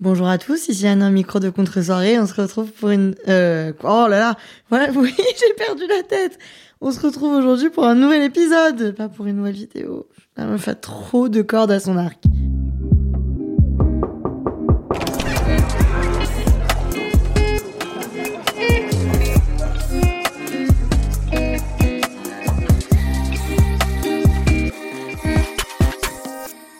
Bonjour à tous, ici Anna, micro de contre-soirée. On se retrouve pour une... Euh, oh là là, voilà, oui, j'ai perdu la tête. On se retrouve aujourd'hui pour un nouvel épisode, pas pour une nouvelle vidéo. La meuf a trop de cordes à son arc.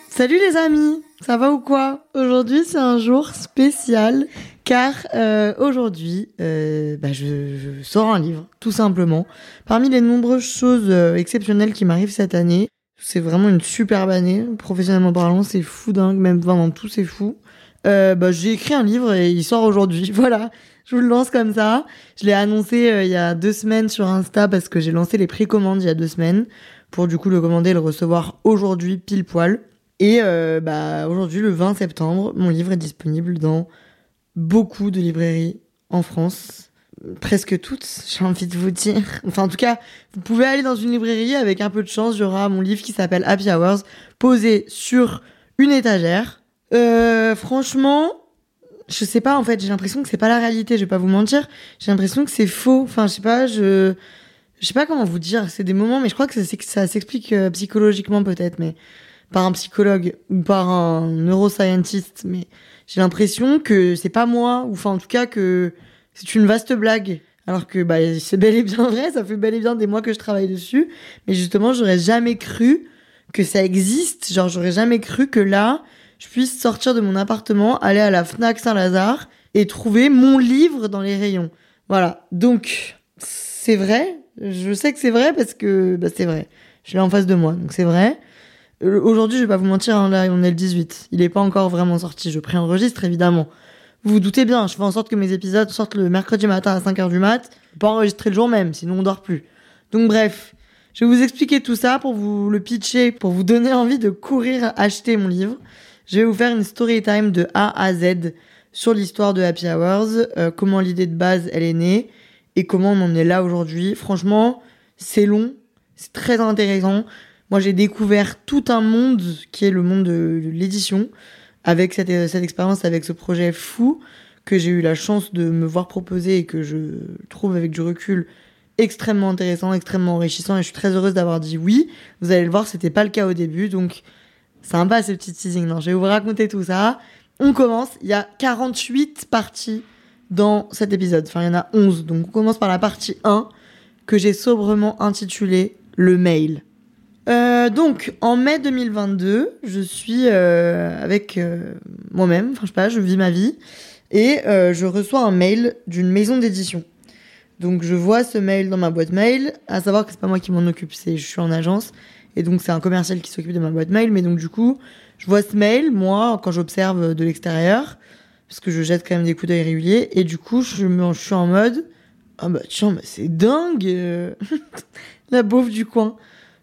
Salut les amis, ça va ou quoi? Aujourd'hui c'est un jour spécial car euh, aujourd'hui euh, bah, je, sors un livre tout simplement. Parmi les nombreuses choses euh, exceptionnelles qui m'arrivent cette année, c'est vraiment une superbe année, professionnellement parlant, c'est fou dingue, même vraiment tout c'est fou. Euh, bah, j'ai écrit un livre et il sort aujourd'hui, voilà. Je vous le lance comme ça. Je l'ai annoncé euh, il y a deux semaines sur Insta parce que j'ai lancé les précommandes il y a deux semaines pour du coup le commander et le recevoir aujourd'hui pile poil. Et euh, bah, aujourd'hui, le 20 septembre, mon livre est disponible dans beaucoup de librairies en France. Presque toutes, j'ai envie de vous dire. Enfin, en tout cas, vous pouvez aller dans une librairie avec un peu de chance. Il y aura mon livre qui s'appelle Happy Hours posé sur une étagère. Euh, franchement, je sais pas, en fait, j'ai l'impression que c'est pas la réalité, je vais pas vous mentir. J'ai l'impression que c'est faux. Enfin, je sais pas, je, je sais pas comment vous dire. C'est des moments, mais je crois que ça, ça s'explique euh, psychologiquement peut-être, mais par un psychologue ou par un neuroscientist, mais j'ai l'impression que c'est pas moi, ou enfin en tout cas que c'est une vaste blague. Alors que bah, c'est bel et bien vrai, ça fait bel et bien des mois que je travaille dessus, mais justement j'aurais jamais cru que ça existe, genre j'aurais jamais cru que là, je puisse sortir de mon appartement, aller à la Fnac Saint-Lazare et trouver mon livre dans les rayons. Voilà, donc c'est vrai, je sais que c'est vrai parce que bah, c'est vrai, je l'ai en face de moi, donc c'est vrai. Aujourd'hui, je vais pas vous mentir, hein, là, on est le 18. Il est pas encore vraiment sorti. Je préenregistre, évidemment. Vous vous doutez bien, je fais en sorte que mes épisodes sortent le mercredi matin à 5h du mat. Pas enregistrer le jour même, sinon on dort plus. Donc bref, je vais vous expliquer tout ça pour vous le pitcher, pour vous donner envie de courir acheter mon livre. Je vais vous faire une story time de A à Z sur l'histoire de Happy Hours, euh, comment l'idée de base elle est née et comment on en est là aujourd'hui. Franchement, c'est long, c'est très intéressant. Moi, j'ai découvert tout un monde qui est le monde de, l'édition avec cette, cette expérience, avec ce projet fou que j'ai eu la chance de me voir proposer et que je trouve avec du recul extrêmement intéressant, extrêmement enrichissant et je suis très heureuse d'avoir dit oui. Vous allez le voir, c'était pas le cas au début, donc sympa ce petit teasing. Non, je vais vous raconter tout ça. On commence, il y a 48 parties dans cet épisode, enfin il y en a 11, donc on commence par la partie 1 que j'ai sobrement intitulée Le mail. Euh, donc, en mai 2022, je suis euh, avec euh, moi-même, enfin je sais pas, je vis ma vie, et je reçois un mail d'une maison d'édition. Donc je vois ce mail dans ma boîte mail, à savoir que c'est pas moi qui m'en occupe, c'est je suis en agence, et donc c'est un commercial qui s'occupe de ma boîte mail, mais donc du coup, je vois ce mail, moi, quand j'observe de l'extérieur, parce que je jette quand même des coups d'œil réguliers, et du coup, je, suis en mode, ah bah tiens, bah, c'est dingue, la beauf du coin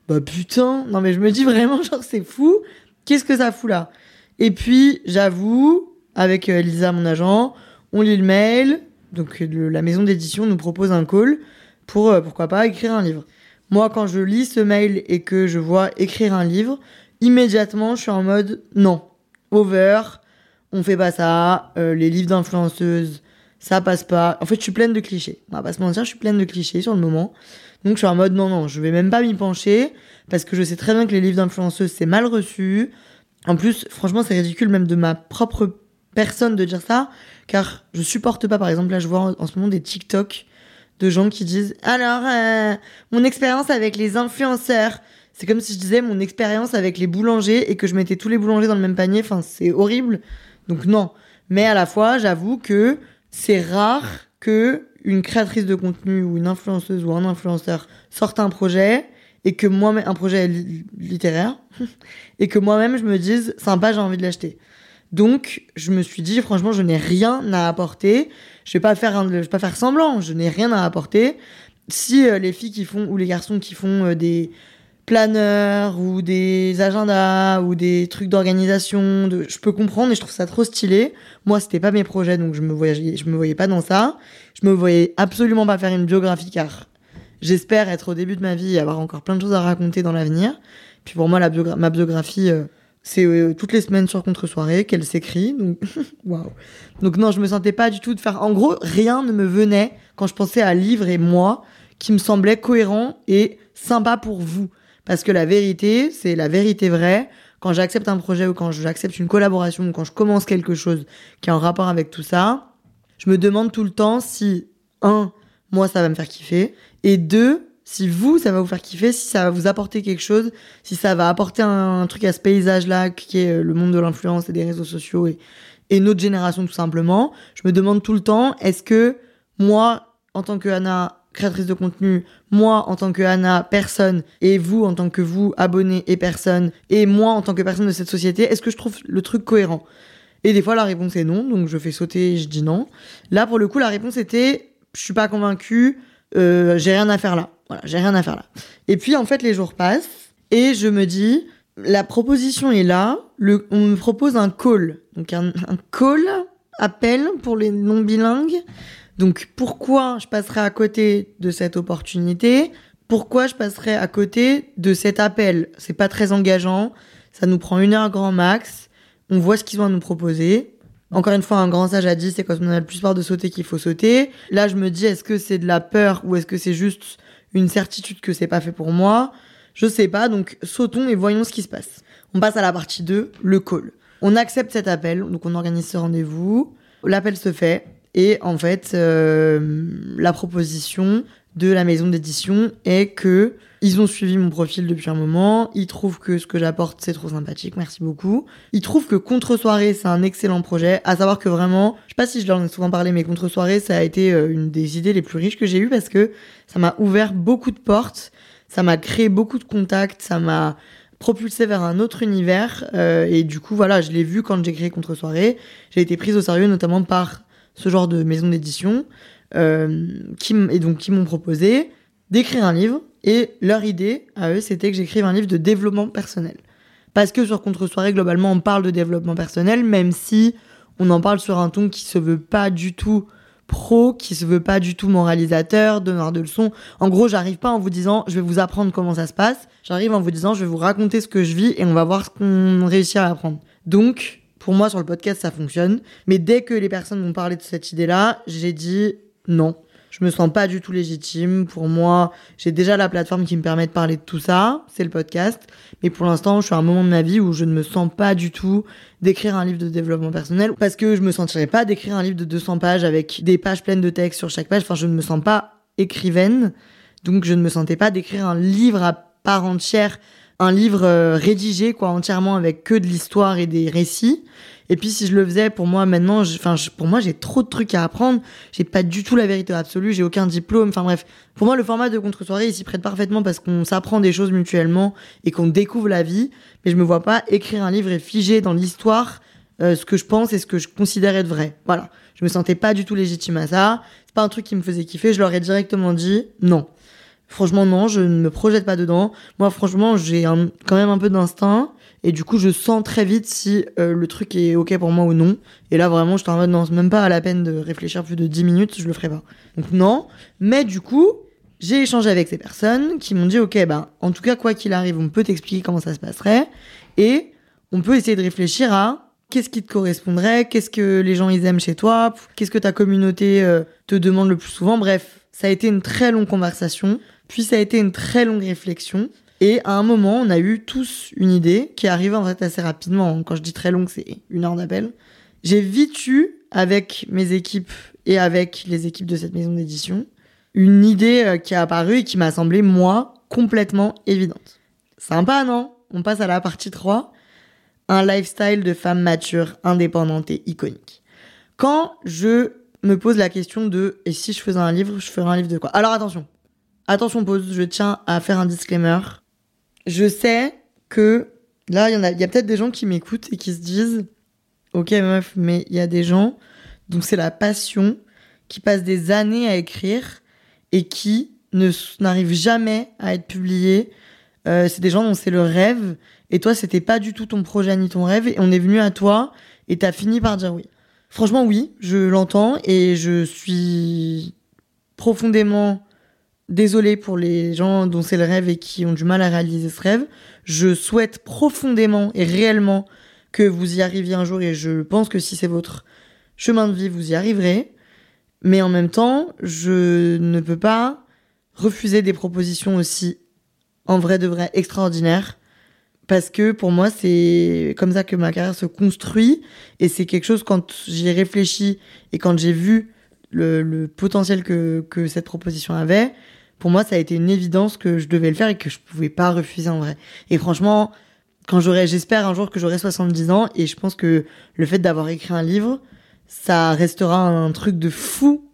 bah putain, non mais je me dis vraiment genre c'est fou, qu'est-ce que ça fout là? Et puis j'avoue, avec euh, Lisa mon agent, on lit le mail, donc la maison d'édition nous propose un call pour euh, pourquoi pas écrire un livre. Moi quand je lis ce mail et que je vois écrire un livre, immédiatement je suis en mode non, over, on fait pas ça, euh, les livres d'influenceuses, ça passe pas. En fait, je suis pleine de clichés. On va pas se mentir, je suis pleine de clichés sur le moment. Donc je suis en mode non, non, je vais même pas m'y pencher parce que je sais très bien que les livres d'influenceuses c'est mal reçu. En plus, franchement, c'est ridicule même de ma propre personne de dire ça car je supporte pas, par exemple, là je vois en, ce moment des TikTok de gens qui disent alors euh, mon expérience avec les influenceurs. C'est comme si je disais mon expérience avec les boulangers et que je mettais tous les boulangers dans le même panier. Enfin, c'est horrible. Donc non. Mais à la fois, j'avoue que c'est rare que une créatrice de contenu ou une influenceuse ou un influenceur sorte un projet et que moi-même, un projet littéraire, et que moi-même je me dise, sympa, j'ai envie de l'acheter. Donc, je me suis dit, franchement, je n'ai rien à apporter. Je vais pas faire, je vais pas faire semblant. Je n'ai rien à apporter. Si euh, les filles qui font ou les garçons qui font euh, des planeurs ou des agendas ou des trucs d'organisation, de... je peux comprendre et je trouve ça trop stylé. Moi, c'était pas mes projets, donc je me voyais, je me voyais pas dans ça. Je me voyais absolument pas faire une biographie car j'espère être au début de ma vie et avoir encore plein de choses à raconter dans l'avenir. Puis pour moi, la ma biographie, euh, c'est euh, toutes les semaines sur contre-soirée qu'elle s'écrit. Donc, waouh. Donc non, je me sentais pas du tout de faire. En gros, rien ne me venait quand je pensais à livre et moi qui me semblait cohérent et sympa pour vous. Parce que la vérité, c'est la vérité vraie. Quand j'accepte un projet ou quand j'accepte une collaboration ou quand je commence quelque chose qui est en rapport avec tout ça, je me demande tout le temps si, un, moi, ça va me faire kiffer, et deux, si vous, ça va vous faire kiffer, si ça va vous apporter quelque chose, si ça va apporter un, truc à ce paysage-là qui est le monde de l'influence et des réseaux sociaux et, et notre génération tout simplement, je me demande tout le temps, est-ce que moi, en tant que Anna, créatrice de contenu, moi en tant que Anna, personne, et vous en tant que vous, abonné et personne, et moi en tant que personne de cette société, est-ce que je trouve le truc cohérent? Et des fois la réponse est non, donc je fais sauter et je dis non. Là pour le coup la réponse était, je suis pas convaincue, euh, j'ai rien à faire là. Voilà, j'ai rien à faire là. Et puis en fait les jours passent et je me dis, la proposition est là, on me propose un call, donc un, un call appel pour les non bilingues donc pourquoi je passerai à côté de cette opportunité? Pourquoi je passerai à côté de cet appel? C'est pas très engageant, ça nous prend une heure grand max, on voit ce qu'ils ont à nous proposer. Encore une fois, un grand sage a dit, c'est quand on a le plus peur de sauter qu'il faut sauter. Là, je me dis, est-ce que c'est de la peur ou est-ce que c'est juste une certitude que c'est pas fait pour moi? Je sais pas, donc sautons et voyons ce qui se passe. On passe à la partie 2, le call. On accepte cet appel, donc on organise ce rendez-vous. L'appel se fait, et en fait, euh, la proposition de la maison d'édition est que ils ont suivi mon profil depuis un moment, ils trouvent que ce que j'apporte c'est trop sympathique, merci beaucoup. Ils trouvent que Contre Soirée c'est un excellent projet, à savoir que vraiment, je sais pas si je leur ai souvent parlé, mais Contre Soirée ça a été euh, une des idées les plus riches que j'ai eues parce que ça m'a ouvert beaucoup de portes, ça m'a créé beaucoup de contacts, ça m'a propulsé vers un autre univers euh, et du coup voilà, je l'ai vu quand j'ai créé Contre Soirée, j'ai été prise au sérieux notamment par ce genre de maison d'édition, euh, qui, et donc qui m'ont proposé d'écrire un livre. Et leur idée à eux, c'était que j'écrive un livre de développement personnel. Parce que sur Contre-soirée, globalement, on parle de développement personnel, même si on en parle sur un ton qui se veut pas du tout pro, qui se veut pas du tout moralisateur, donneur de leçons. En gros, j'arrive pas en vous disant je vais vous apprendre comment ça se passe. J'arrive en vous disant je vais vous raconter ce que je vis et on va voir ce qu'on réussit à apprendre. Donc, pour moi, sur le podcast, ça fonctionne. Mais dès que les personnes m'ont parlé de cette idée-là, j'ai dit non. Je me sens pas du tout légitime. Pour moi, j'ai déjà la plateforme qui me permet de parler de tout ça. C'est le podcast. Mais pour l'instant, je suis à un moment de ma vie où je ne me sens pas du tout d'écrire un livre de développement personnel parce que je me sentirais pas d'écrire un livre de 200 pages avec des pages pleines de texte sur chaque page. Enfin, je ne me sens pas écrivaine. Donc, je ne me sentais pas d'écrire un livre à part entière un livre euh, rédigé quoi entièrement avec que de l'histoire et des récits. Et puis si je le faisais pour moi maintenant, enfin pour moi j'ai trop de trucs à apprendre. J'ai pas du tout la vérité absolue, j'ai aucun diplôme. Enfin bref, pour moi le format de contre-soirée s'y prête parfaitement parce qu'on s'apprend des choses mutuellement et qu'on découvre la vie. Mais je me vois pas écrire un livre et figer dans l'histoire euh, ce que je pense et ce que je considère être vrai. Voilà, je me sentais pas du tout légitime à ça. C'est pas un truc qui me faisait kiffer. Je leur ai directement dit non. Franchement, non, je ne me projette pas dedans. Moi, franchement, j'ai quand même un peu d'instinct. Et du coup, je sens très vite si euh, le truc est OK pour moi ou non. Et là, vraiment, je t'en mode, non, même pas à la peine de réfléchir plus de 10 minutes, je le ferai pas. Donc, non. Mais du coup, j'ai échangé avec ces personnes qui m'ont dit, OK, ben, en tout cas, quoi qu'il arrive, on peut t'expliquer comment ça se passerait. Et on peut essayer de réfléchir à qu'est-ce qui te correspondrait, qu'est-ce que les gens ils aiment chez toi, qu'est-ce que ta communauté euh, te demande le plus souvent. Bref, ça a été une très longue conversation puis ça a été une très longue réflexion. Et à un moment, on a eu tous une idée qui est arrivée en fait assez rapidement. Quand je dis très longue, c'est une heure d'appel. J'ai vite eu, avec mes équipes et avec les équipes de cette maison d'édition, une idée euh, qui a apparu et qui m'a semblé, moi, complètement évidente. Sympa, non? On passe à la partie 3. Un lifestyle de femme mature, indépendante et iconique. Quand je me pose la question de et si je faisais un livre, je ferais un livre de quoi? Alors attention, attention pause, je tiens à faire un disclaimer. Je sais que là, il y a, y a peut-être des gens qui m'écoutent et qui se disent, ok meuf, mais il y a des gens dont c'est la passion, qui passent des années à écrire et qui ne n'arrivent jamais à être publiés. Euh, c'est des gens dont c'est le rêve et toi c'était pas du tout ton projet ni ton rêve et on est venu à toi et t'as fini par dire oui. Franchement oui, je l'entends et je suis profondément désolée pour les gens dont c'est le rêve et qui ont du mal à réaliser ce rêve. Je souhaite profondément et réellement que vous y arriviez un jour et je pense que si c'est votre chemin de vie, vous y arriverez. Mais en même temps, je ne peux pas refuser des propositions aussi en vrai de vrai extraordinaires parce que pour moi c'est comme ça que ma carrière se construit et c'est quelque chose quand j'y ai réfléchi et quand j'ai vu le, potentiel que, que cette proposition avait pour moi ça a été une évidence que je devais le faire et que je pouvais pas refuser en vrai et franchement quand j'aurai j'espère un jour que j'aurai 70 ans et je pense que le fait d'avoir écrit un livre ça restera un truc de fou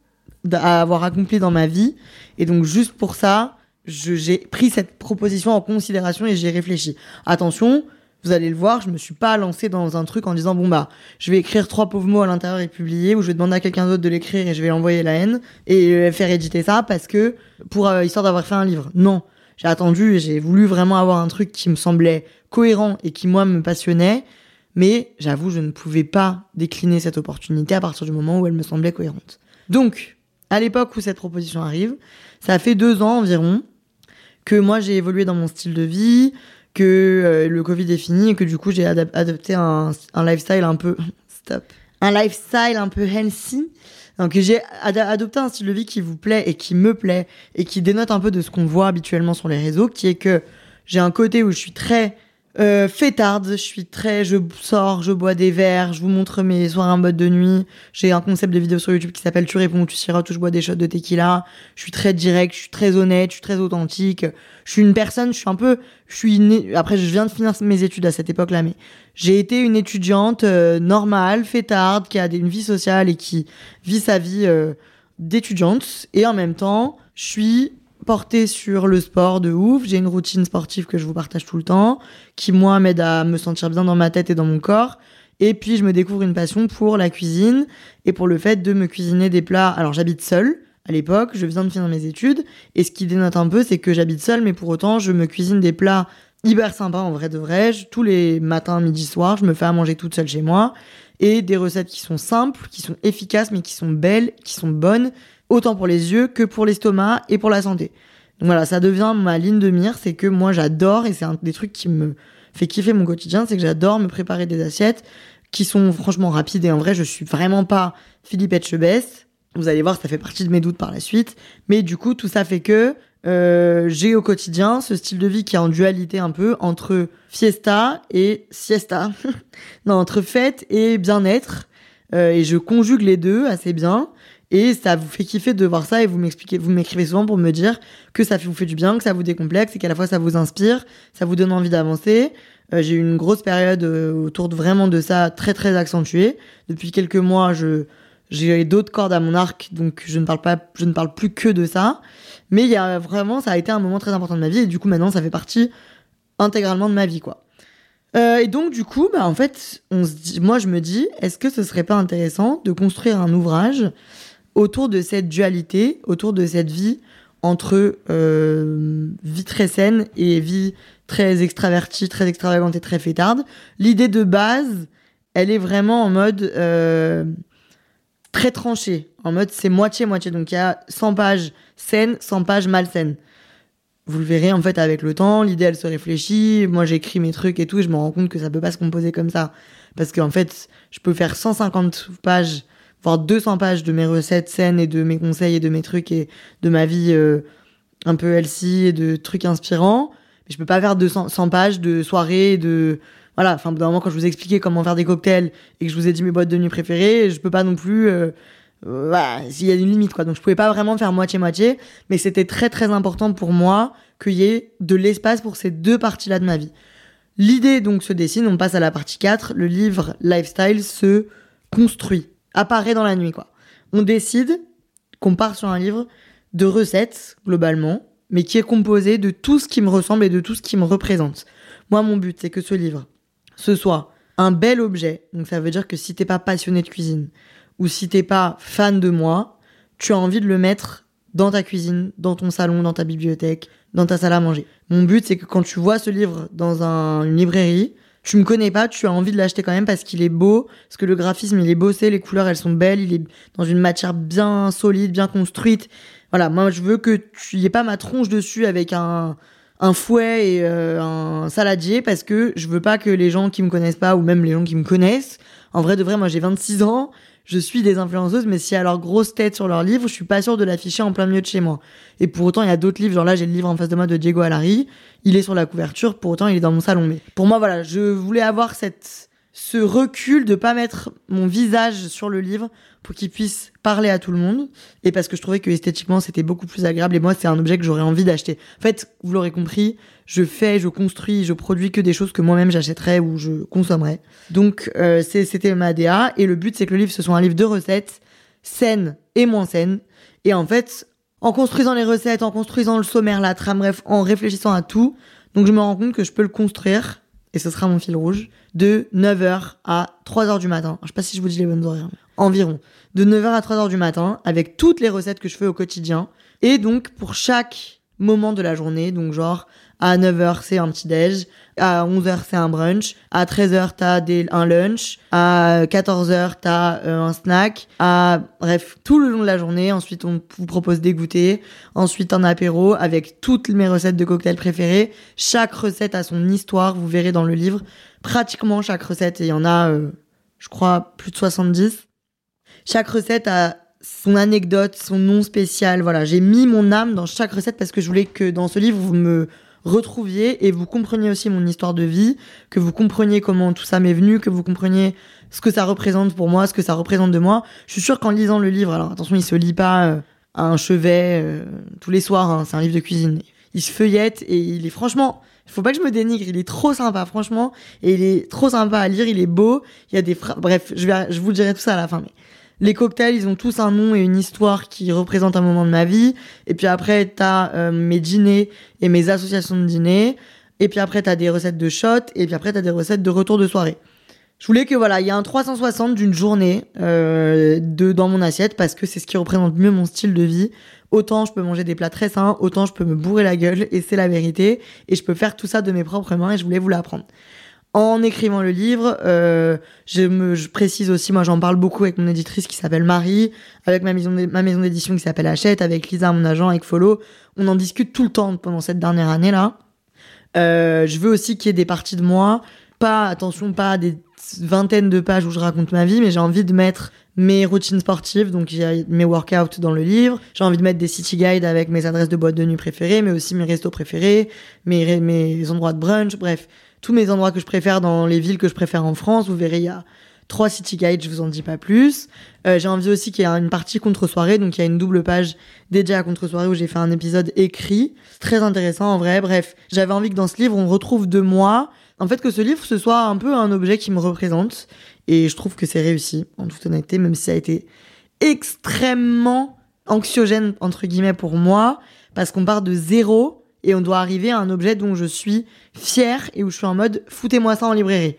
à avoir accompli dans ma vie. Et donc, juste pour ça, j'ai pris cette proposition en considération et j'ai réfléchi. Attention, vous allez le voir, je me suis pas lancé dans un truc en disant bon bah je vais écrire trois pauvres mots à l'intérieur et publier ou je vais demander à quelqu'un d'autre de l'écrire et je vais l'envoyer la haine et faire éditer ça parce que pour euh, histoire d'avoir fait un livre. Non, j'ai attendu et j'ai voulu vraiment avoir un truc qui me semblait cohérent et qui moi me passionnait mais j'avoue, je ne pouvais pas décliner cette opportunité à partir du moment où elle me semblait cohérente. Donc, à l'époque où cette proposition arrive, ça fait deux ans environ que moi j'ai évolué dans mon style de vie, que euh, le Covid est fini et que du coup j'ai adopté un, lifestyle un peu stop, un lifestyle un peu healthy. Donc j'ai adopté un style de vie qui vous plaît et qui me plaît et qui dénote un peu de ce qu'on voit habituellement sur les réseaux, qui est que j'ai un côté où je suis très euh, fêtarde, je suis très, je sors, je bois des verres, je vous montre mes soirées en mode de nuit. J'ai un concept de vidéo sur YouTube qui s'appelle Tu réponds, tu sirotes, où je bois des shots de tequila. Je suis très direct, je suis très honnête, je suis très authentique. Je suis une personne, je suis un peu, je suis après je viens de finir mes études à cette époque-là, mais j'ai été une étudiante euh, normale, fêtarde, qui a une vie sociale et qui vit sa vie euh, d'étudiante. Et en même temps, je suis porté sur le sport de ouf. J'ai une routine sportive que je vous partage tout le temps, qui moi m'aide à me sentir bien dans ma tête et dans mon corps. Et puis je me découvre une passion pour la cuisine et pour le fait de me cuisiner des plats. Alors j'habite seule à l'époque, je viens de finir mes études et ce qui dénote un peu c'est que j'habite seule mais pour autant je me cuisine des plats hyper sympas en vrai de vrai. tous les matins, midi, soir, je me fais à manger toute seule chez moi et des recettes qui sont simples, qui sont efficaces mais qui sont belles, qui sont bonnes autant pour les yeux que pour l'estomac et pour la santé. Donc voilà, ça devient ma ligne de mire, c'est que moi j'adore, et c'est un des trucs qui me fait kiffer mon quotidien, c'est que j'adore me préparer des assiettes qui sont franchement rapides, et en vrai je suis vraiment pas Philippe Etchebest. Vous allez voir, ça fait partie de mes doutes par la suite. Mais du coup, tout ça fait que euh, j'ai au quotidien ce style de vie qui est en dualité un peu entre fiesta et siesta. non, entre fête et bien-être. Euh, et je conjugue les deux assez bien. Et ça vous fait kiffer de voir ça et vous m'expliquez, vous m'écrivez souvent pour me dire que ça vous fait du bien, que ça vous décomplexe et qu'à la fois ça vous inspire, ça vous donne envie d'avancer. Euh, j'ai eu une grosse période euh, autour de vraiment de ça très très accentuée. Depuis quelques mois, je j'ai d'autres cordes à mon arc, donc je ne parle pas, je ne parle plus que de ça. Mais il y a vraiment, ça a été un moment très important de ma vie et du coup maintenant ça fait partie intégralement de ma vie quoi. Euh, et donc du coup, bah en fait, moi je me dis, est-ce que ce serait pas intéressant de construire un ouvrage autour de cette dualité, autour de cette vie entre euh, vie très saine et vie très extravertie, très extravagante et très fêtarde? L'idée de base, elle est vraiment en mode euh, très tranchée, en mode c'est moitié-moitié. Donc il y a 100 pages saines, 100 pages malsaines. Vous le verrez en fait avec le temps, l'idée elle se réfléchit, moi j'écris mes trucs et tout, et je me rends compte que ça peut pas se composer comme ça. Parce qu'en fait, je peux faire 150 pages voire 200 pages de mes recettes saines et de mes conseils et de mes trucs et de ma vie euh, un peu healthy et de trucs inspirants. Mais je peux pas faire 200 100 pages de soirées de voilà, enfin, d'un moment, quand je vous ai expliqué comment faire des cocktails et que je vous ai dit mes boîtes de nuit préférées, je peux pas non plus, euh, voilà, s'il y a une limite, quoi. Donc, je pouvais pas vraiment faire moitié-moitié, mais c'était très, très important pour moi qu'il y ait de l'espace pour ces deux parties-là de ma vie. L'idée, donc, se dessine, on passe à la partie 4, le livre Lifestyle se construit apparaît dans la nuit, quoi. On décide qu'on part sur un livre de recettes, globalement, mais qui est composé de tout ce qui me ressemble et de tout ce qui me représente. Moi, mon but, c'est que ce livre, ce soit un bel objet. Donc ça veut dire que si t'es pas passionné de cuisine ou si t'es pas fan de moi, tu as envie de le mettre dans ta cuisine, dans ton salon, dans ta bibliothèque, dans ta salle à manger. Mon but, c'est que quand tu vois ce livre dans une librairie, tu me connais pas, tu as envie de l'acheter quand même parce qu'il est beau, parce que le graphisme il est bossé, les couleurs elles sont belles, il est dans une matière bien solide, bien construite. Voilà, moi je veux que tu y aies pas ma tronche dessus avec un, fouet et euh, un saladier parce que je veux pas que les gens qui me connaissent pas ou même les gens qui me connaissent, en vrai de vrai, moi j'ai 26 ans, je suis des influenceuses, mais si y a leur grosse tête sur leur livre, je suis pas sûre de l'afficher en plein milieu de chez moi. Et pour autant, il y a d'autres livres, genre là j'ai le livre en face de moi de Diego Alari, il est sur la couverture, pour autant il est dans mon salon. Mais pour moi, voilà, je voulais avoir cette ce recul de pas mettre mon visage sur le livre pour qu'il puisse parler à tout le monde. Et parce que je trouvais que esthétiquement c'était beaucoup plus agréable. Et moi c'est un objet que j'aurais envie d'acheter. En fait, vous l'aurez compris, je fais, je construis, je produis que des choses que moi-même j'achèterais ou je consommerais. Donc euh, c'était ma DA et le but c'est que le livre ce soit un livre de recettes saines et moins saines et en fait en construisant les recettes, en construisant le sommaire, la trame, bref, en réfléchissant à tout, donc je me rends compte que je peux le construire et ce sera mon fil rouge, de 9h à 3h du matin. Je sais pas si je vous dis les bonnes horaires, environ. De 9h à 3h du matin, avec toutes les recettes que je fais au quotidien. Et donc, pour chaque moment de la journée, donc genre, à 9h, c'est un petit déj. À 11h, c'est un brunch. À 13h, t'as des, un lunch. À 14h, t'as euh, un snack. Bref, tout le long de la journée. Ensuite, on vous propose des goûters. Ensuite, un apéro avec toutes mes recettes de cocktails préférées. Chaque recette a son histoire. Vous verrez dans le livre. Pratiquement chaque recette. Et il y en a, euh, je crois, plus de 70. Chaque recette a son anecdote, son nom spécial. Voilà, j'ai mis mon âme dans chaque recette parce que je voulais que dans ce livre, vous me retrouviez et vous compreniez aussi mon histoire de vie, que vous compreniez comment tout ça m'est venu, que vous compreniez ce que ça représente pour moi, ce que ça représente de moi. Je suis sûre qu'en lisant le livre, alors attention, il se lit pas euh, à un chevet euh, tous les soirs, hein, c'est un livre de cuisine. Il se feuillette et il est franchement, faut pas que je me dénigre, il est trop sympa, franchement, et il est trop sympa à lire, il est beau, il y a des bref, je vais, je vous dirai tout ça à la fin, mais les cocktails, ils ont tous un nom et une histoire qui représentent un moment de ma vie. Et puis après, t'as euh, mes dîners et mes associations de dîners. Et puis après, t'as des recettes de shots. Et puis après, t'as des recettes de retour de soirée. Je voulais que voilà, il y a un 360 d'une journée euh, de dans mon assiette parce que c'est ce qui représente mieux mon style de vie. Autant je peux manger des plats très sains, autant je peux me bourrer la gueule et c'est la vérité. Et je peux faire tout ça de mes propres mains et je voulais vous l'apprendre en écrivant le livre, euh, je me je précise aussi, moi j'en parle beaucoup avec mon éditrice qui s'appelle Marie, avec ma maison ma maison d'édition qui s'appelle Hachette, avec Lisa mon agent, avec Follow. On en discute tout le temps pendant cette dernière année là. Euh, je veux aussi qu'il y ait des parties de moi, pas attention pas des vingtaines de pages où je raconte ma vie, mais j'ai envie de mettre mes routines sportives, donc mes workouts dans le livre. J'ai envie de mettre des city guides avec mes adresses de boîte de nuit préférées, mais aussi mes restos préférés, mes mes endroits de brunch, bref tous mes endroits que je préfère dans les villes que je préfère en France. Vous verrez, il y a trois city guides, je vous en dis pas plus. Euh, j'ai envie aussi qu'il y ait une partie contre-soirée, donc il y a une double page dédiée à contre-soirée où j'ai fait un épisode écrit. Très intéressant en vrai. Bref, j'avais envie que dans ce livre, on retrouve de moi. En fait, que ce livre, ce soit un peu un objet qui me représente. Et je trouve que c'est réussi, en toute honnêteté, même si ça a été extrêmement anxiogène, entre guillemets, pour moi, parce qu'on part de zéro et on doit arriver à un objet dont je suis fière et où je suis en mode foutez-moi ça en librairie.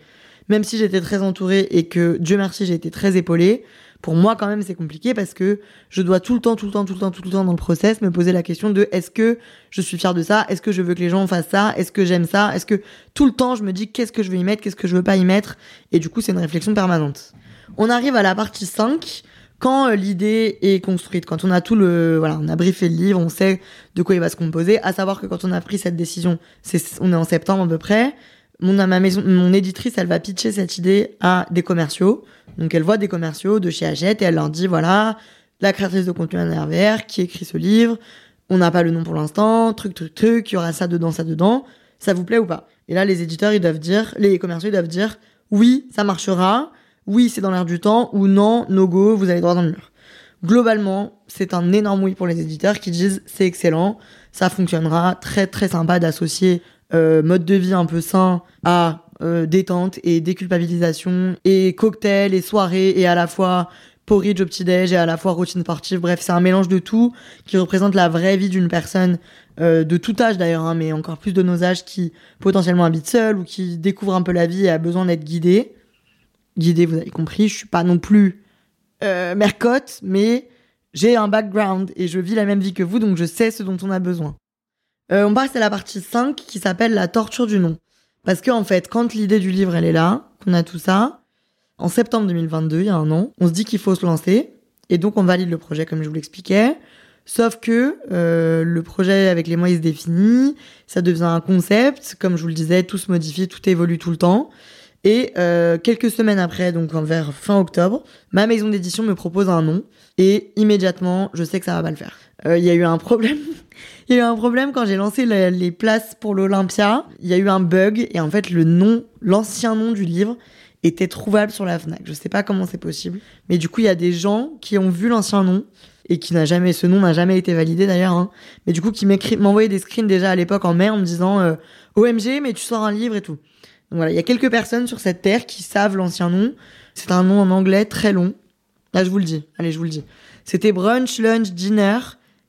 Même si j'étais très entourée et que Dieu merci j'ai été très épaulée, pour moi quand même c'est compliqué parce que je dois tout le temps, tout le temps, tout le temps, tout le temps dans le process me poser la question de est-ce que je suis fière de ça, est-ce que je veux que les gens fassent ça, est-ce que j'aime ça, est-ce que tout le temps je me dis qu'est-ce que je veux y mettre, qu'est-ce que je veux pas y mettre? Et du coup c'est une réflexion permanente. On arrive à la partie 5 quand euh, l'idée est construite, quand on a tout le, voilà, on a briefé le livre, on sait de quoi il va se composer, à savoir que quand on a pris cette décision, c'est, on est en septembre à peu près, mon, éditrice, elle va pitcher cette idée à des commerciaux. Donc elle voit des commerciaux de chez Hachette et elle leur dit, voilà, la créatrice de contenu NRVR qui écrit ce livre, on n'a pas le nom pour l'instant, truc, truc, truc, il y aura ça dedans, ça dedans, ça vous plaît ou pas? Et là, les éditeurs, ils doivent dire, les commerciaux, ils doivent dire, oui, ça marchera, oui, c'est dans l'air du temps, ou non, no go, vous allez droit dans le mur. Globalement, c'est un énorme oui pour les éditeurs qui disent c'est excellent, ça fonctionnera, très très sympa d'associer euh, mode de vie un peu sain à euh, détente et déculpabilisation et cocktail et soirée et à la fois porridge au petit-déj et à la fois routine sportive. Bref, c'est un mélange de tout qui représente la vraie vie d'une personne euh, de tout âge d'ailleurs, hein, mais encore plus de nos âges qui potentiellement habitent seul ou qui découvrent un peu la vie et a besoin d'être guidé. Guidé, vous avez compris, je suis pas non plus euh, mercotte, mais j'ai un background et je vis la même vie que vous, donc je sais ce dont on a besoin. Euh, on passe à la partie 5 qui s'appelle la torture du nom. Parce que en fait, quand l'idée du livre elle est là, qu'on a tout ça, en septembre 2022, il y a un an, on se dit qu'il faut se lancer et donc on valide le projet comme je vous l'expliquais. Sauf que euh, le projet avec les mois il se définit, ça devient un concept, comme je vous le disais, tout se modifie, tout évolue tout le temps. Et euh, quelques semaines après, donc vers fin octobre, ma maison d'édition me propose un nom et immédiatement, je sais que ça va pas le faire. Euh, Il y a eu un problème. Il y a eu un problème quand j'ai lancé le- les places pour l'Olympia. Il y a eu un bug et en fait le nom, l'ancien nom du livre était trouvable sur la Fnac. Je sais pas comment c'est possible, mais du coup il y a des gens qui ont vu l'ancien nom et qui n'a jamais, ce nom n'a jamais été validé d'ailleurs, hein, mais du coup qui m'envoyaient des screens déjà à l'époque en mai en me disant euh, OMG mais tu sors un livre et tout. Voilà, il y a quelques personnes sur cette terre qui savent l'ancien nom. C'est un nom en anglais très long. Là je vous le dis, allez je vous le dis. C'était brunch, lunch, dinner,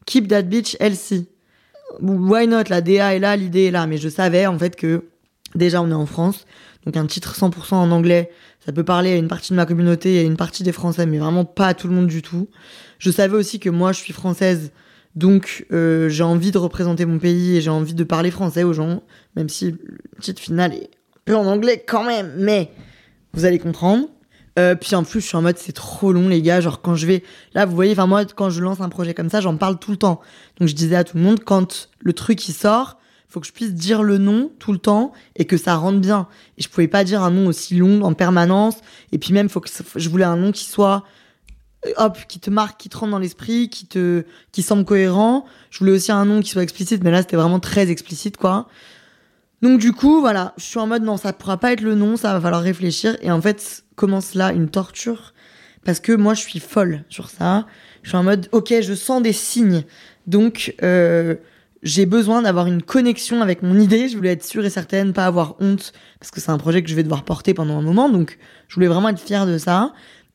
keep that bitch healthy. Why not La DA est là, l'idée est là, mais je savais en fait que déjà on est en France, donc un titre 100% en anglais, ça peut parler à une partie de ma communauté et à une partie des Français, mais vraiment pas à tout le monde du tout. Je savais aussi que moi je suis française, donc euh, j'ai envie de représenter mon pays et j'ai envie de parler français aux gens, même si le titre final est peu en anglais quand même, mais vous allez comprendre. Euh, puis en plus, je suis en mode c'est trop long les gars, genre quand je vais là, vous voyez, enfin moi quand je lance un projet comme ça, j'en parle tout le temps. Donc je disais à tout le monde quand le truc il sort, faut que je puisse dire le nom tout le temps et que ça rentre bien. Et je pouvais pas dire un nom aussi long en permanence. Et puis même, faut que je voulais un nom qui soit euh, hop, qui te marque, qui te rentre dans l'esprit, qui te, qui semble cohérent. Je voulais aussi un nom qui soit explicite, mais là c'était vraiment très explicite quoi. Donc du coup, voilà, je suis en mode non, ça pourra pas être le nom, ça va falloir réfléchir. Et en fait, commence là une torture parce que moi je suis folle sur ça. Je suis en mode ok, je sens des signes, donc euh, j'ai besoin d'avoir une connexion avec mon idée. Je voulais être sûre et certaine, pas avoir honte parce que c'est un projet que je vais devoir porter pendant un moment, donc je voulais vraiment être fière de ça.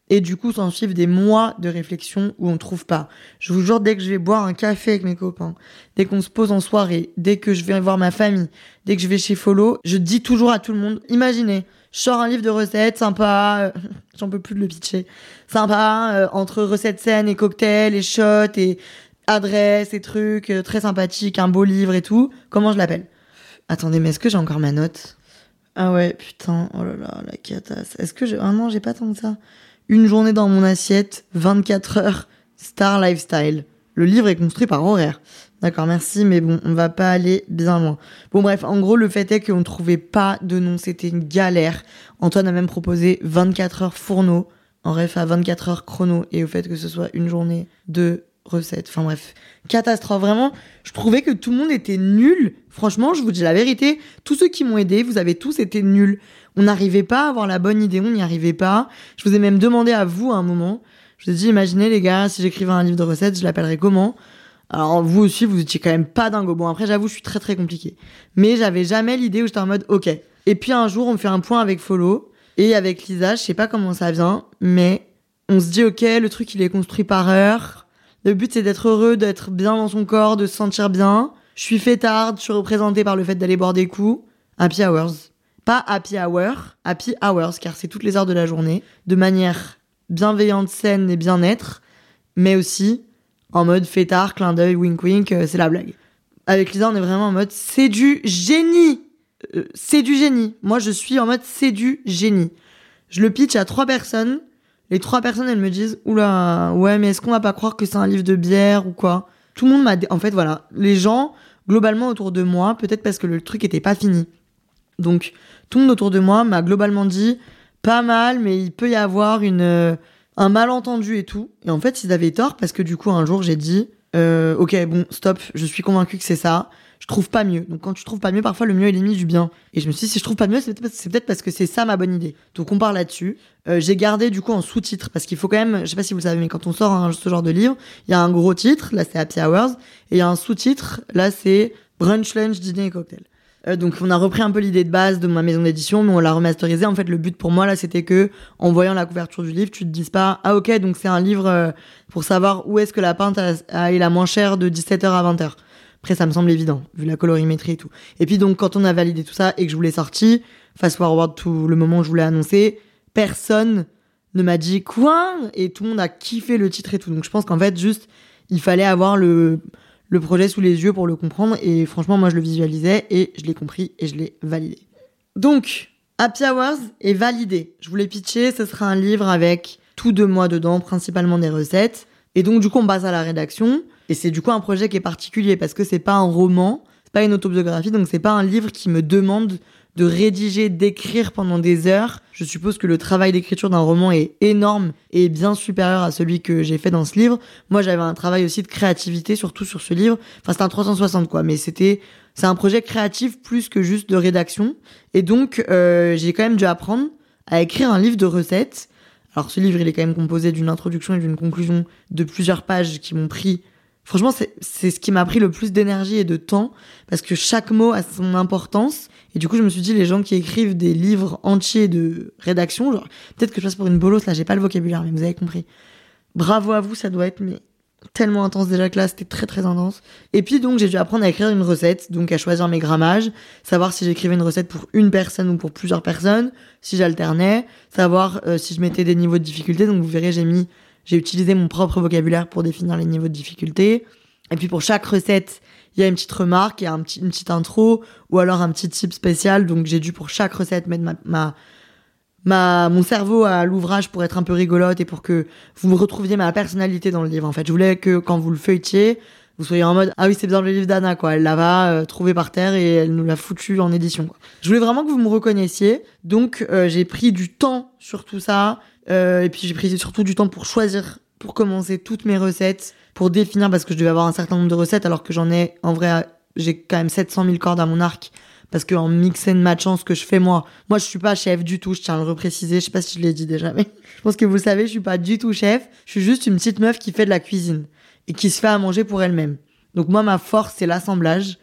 Et du coup, s'en suivent des mois de réflexion où on trouve pas. Je vous jure, dès que je vais boire un café avec mes copains, dès qu'on se pose en soirée, dès que je vais voir ma famille, dès que je vais chez Follow, je dis toujours à tout le monde, imaginez, je sors un livre de recettes sympa, euh, j'en peux plus de le pitcher, sympa, euh, entre recettes saines et cocktails et shots et adresses et trucs, euh, très sympathique, un beau livre et tout. Comment je l'appelle? Attendez, mais est-ce que j'ai encore ma note? Ah ouais, putain, oh là là, la catasse. Est-ce que j'ai... Ah non, j'ai pas tant que ça. Une journée dans mon assiette, 24 heures, Star Lifestyle. Le livre est construit par horaire. D'accord, merci, mais bon, on va pas aller bien loin. Bon, bref, en gros, le fait est qu'on trouvait pas de nom, c'était une galère. Antoine a même proposé 24 heures fourneau, en ref à 24 heures chrono, et au fait que ce soit une journée de recettes. Enfin bref, catastrophe. Vraiment, je trouvais que tout le monde était nul. Franchement, je vous dis la vérité, tous ceux qui m'ont aidé, vous avez tous été nuls. On n'arrivait pas à avoir la bonne idée, on n'y arrivait pas. Je vous ai même demandé à vous à un moment. Je vous ai dit, imaginez les gars, si j'écrivais un livre de recettes, je l'appellerais comment? Alors vous aussi, vous étiez quand même pas dingue. Bon après, j'avoue, je suis très très compliqué. Mais j'avais jamais l'idée où j'étais en mode ok. Et puis un jour, on fait un point avec Follow et avec Lisa. Je sais pas comment ça vient, mais on se dit ok, le truc il est construit par heure. Le but c'est d'être heureux, d'être bien dans son corps, de se sentir bien. Je suis fêtarde, je suis représentée par le fait d'aller boire des coups. Happy hours. Pas happy hour, happy hours, car c'est toutes les heures de la journée, de manière bienveillante, saine et bien-être, mais aussi en mode fêtard, clin d'œil, wink wink, euh, c'est la blague. Avec Lisa, on est vraiment en mode c'est du génie. Euh, c'est du génie. Moi, je suis en mode c'est du génie. Je le pitch à trois personnes. Les trois personnes, elles me disent oula, ouais, mais est-ce qu'on va pas croire que c'est un livre de bière ou quoi? Tout le monde m'a, en fait, voilà, les gens globalement autour de moi, peut-être parce que le truc était pas fini. Donc, tout le monde autour de moi m'a globalement dit pas mal, mais il peut y avoir une euh, un malentendu et tout. Et en fait, ils avaient tort parce que du coup, un jour, j'ai dit euh, ok, bon, stop, je suis convaincu que c'est ça. Je trouve pas mieux. Donc quand tu trouves pas mieux, parfois le mieux est mis du bien. Et je me suis dit, si je trouve pas mieux, c'est peut-être parce que c'est ça ma bonne idée. Donc on part là-dessus. Euh, j'ai gardé du coup en sous-titre parce qu'il faut quand même, je sais pas si vous le savez, mais quand on sort ce genre de livre, il y a un gros titre, là c'est Happy Hours, et il y a un sous-titre, là c'est Brunch, Lunch, Dîner et Cocktail. Euh, donc on a repris un peu l'idée de base de ma maison d'édition, mais on l'a remasterisé. En fait, le but pour moi là, c'était que en voyant la couverture du livre, tu te dises pas ah ok donc c'est un livre euh, pour savoir où est-ce que la pinte a, est la moins chère de 17h à 20h. Après ça me semble évident vu la colorimétrie et tout. Et puis donc quand on a validé tout ça et que je voulais sortir, fast forward tout le moment où je voulais annoncer, personne ne m'a dit quoi et tout le monde a kiffé le titre et tout. Donc je pense qu'en fait juste il fallait avoir le le projet sous les yeux pour le comprendre. Et franchement, moi, je le visualisais et je l'ai compris et je l'ai validé. Donc, Happy Hours est validé. Je voulais pitcher, ce sera un livre avec tout de moi dedans, principalement des recettes. Et donc, du coup, on passe à la rédaction. Et c'est du coup un projet qui est particulier parce que c'est pas un roman, c'est pas une autobiographie, donc c'est pas un livre qui me demande de rédiger, d'écrire pendant des heures. Je suppose que le travail d'écriture d'un roman est énorme et bien supérieur à celui que j'ai fait dans ce livre. Moi, j'avais un travail aussi de créativité, surtout sur ce livre. Enfin, c'est un 360 quoi, mais c'était c'est un projet créatif plus que juste de rédaction. Et donc, euh, j'ai quand même dû apprendre à écrire un livre de recettes. Alors, ce livre, il est quand même composé d'une introduction et d'une conclusion de plusieurs pages qui m'ont pris Franchement, c'est ce qui m'a pris le plus d'énergie et de temps parce que chaque mot a son importance. Et du coup, je me suis dit, les gens qui écrivent des livres entiers de rédaction, genre, peut-être que je passe pour une bolos, là, j'ai pas le vocabulaire, mais vous avez compris. Bravo à vous, ça doit être, mais tellement intense déjà que là, c'était très très intense. Et puis donc, j'ai dû apprendre à écrire une recette, donc à choisir mes grammages, savoir si j'écrivais une recette pour une personne ou pour plusieurs personnes, si j'alternais, savoir euh, si je mettais des niveaux de difficulté. Donc vous verrez, j'ai mis j'ai utilisé mon propre vocabulaire pour définir les niveaux de difficulté. Et puis pour chaque recette, il y a une petite remarque, il y a une petite intro ou alors un petit tip spécial. Donc j'ai dû pour chaque recette mettre ma, ma, mon cerveau à l'ouvrage pour être un peu rigolote et pour que vous retrouviez ma personnalité dans le livre. En fait, je voulais que quand vous le feuilletiez, vous soyez en mode ah oui c'est bien le livre d'Anna quoi elle l'a euh, trouvé par terre et elle nous l'a foutu en édition je voulais vraiment que vous me reconnaissiez donc euh, j'ai pris du temps sur tout ça euh, et puis j'ai pris surtout du temps pour choisir, pour commencer toutes mes recettes, pour définir, parce que je devais avoir un certain nombre de recettes, alors que j'en ai, en vrai, j'ai quand même 700 000 cordes à mon arc. Parce qu'en mix and matchant ce que je fais moi, moi je suis pas chef du tout, je tiens à le repréciser, je sais pas si je l'ai dit déjà, mais je pense que vous le savez, je suis pas du tout chef, je suis juste une petite meuf qui fait de la cuisine et qui se fait à manger pour elle-même. Donc moi ma force c'est l'assemblage,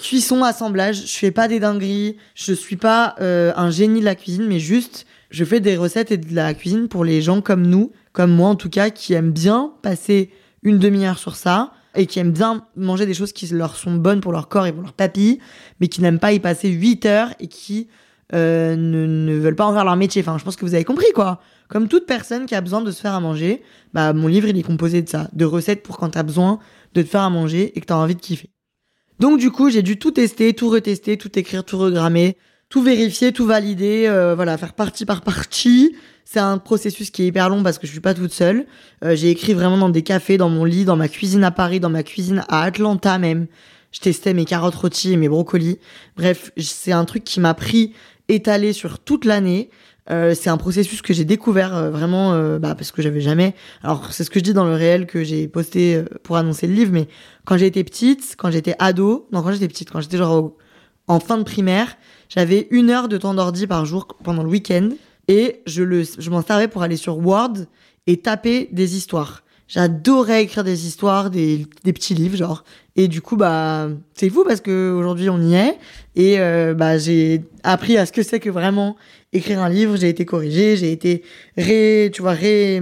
cuisson, assemblage, je fais pas des dingueries, je suis pas euh, un génie de la cuisine, mais juste je fais des recettes et de la cuisine pour les gens comme nous, comme moi en tout cas, qui aiment bien passer une demi-heure sur ça et qui aiment bien manger des choses qui leur sont bonnes pour leur corps et pour leur papille, mais qui n'aiment pas y passer 8 heures et qui euh, ne, veulent pas en faire leur métier. Enfin, je pense que vous avez compris quoi. Comme toute personne qui a besoin de se faire à manger, bah mon livre il est composé de ça, de recettes pour quand t'as besoin de te faire à manger et que t'as envie de kiffer. Donc du coup, j'ai dû tout tester, tout retester, tout écrire, tout regrammer, tout vérifier, tout valider, euh, voilà, faire partie par partie. C'est un processus qui est hyper long parce que je suis pas toute seule. Euh, j'ai écrit vraiment dans des cafés, dans mon lit, dans ma cuisine à Paris, dans ma cuisine à Atlanta même. Je testais mes carottes rôties et mes brocolis. Bref, c'est un truc qui m'a pris étalé sur toute l'année. Euh, c'est un processus que j'ai découvert vraiment bah, parce que j'avais jamais. Alors c'est ce que je dis dans le réel que j'ai posté pour annoncer le livre, mais quand j'étais petite, quand j'étais ado, non quand j'étais petite, quand j'étais genre en fin de primaire, j'avais une heure de temps d'ordi par jour pendant le week-end et je, le, je m'en servais pour aller sur Word et taper des histoires. J'adorais écrire des histoires, des, des, petits livres, genre. Et du coup, bah, c'est fou parce que aujourd'hui on y est. Et euh, bah, j'ai appris à ce que c'est que vraiment écrire un livre. J'ai été corrigée, j'ai été ré, tu vois, ré,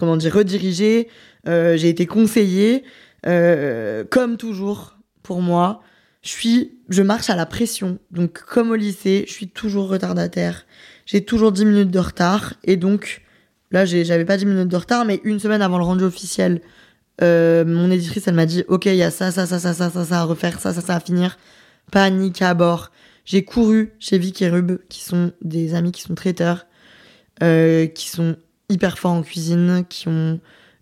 comment dire, redirigée. Euh, j'ai été conseillée. Euh, comme toujours, pour moi, je suis, je marche à la pression. Donc, comme au lycée, je suis toujours retardataire. J'ai toujours 10 minutes de retard. Et donc, là, j'avais pas 10 minutes de retard, mais une semaine avant le rendu officiel, euh, mon éditrice, elle m'a dit, OK, il y a ça, ça, ça, ça, ça, ça, ça à refaire, ça, ça, ça à finir. Panique à bord. J'ai couru chez Vic et Rub, qui sont des amis qui sont traiteurs, euh, qui sont hyper forts en cuisine, qui ont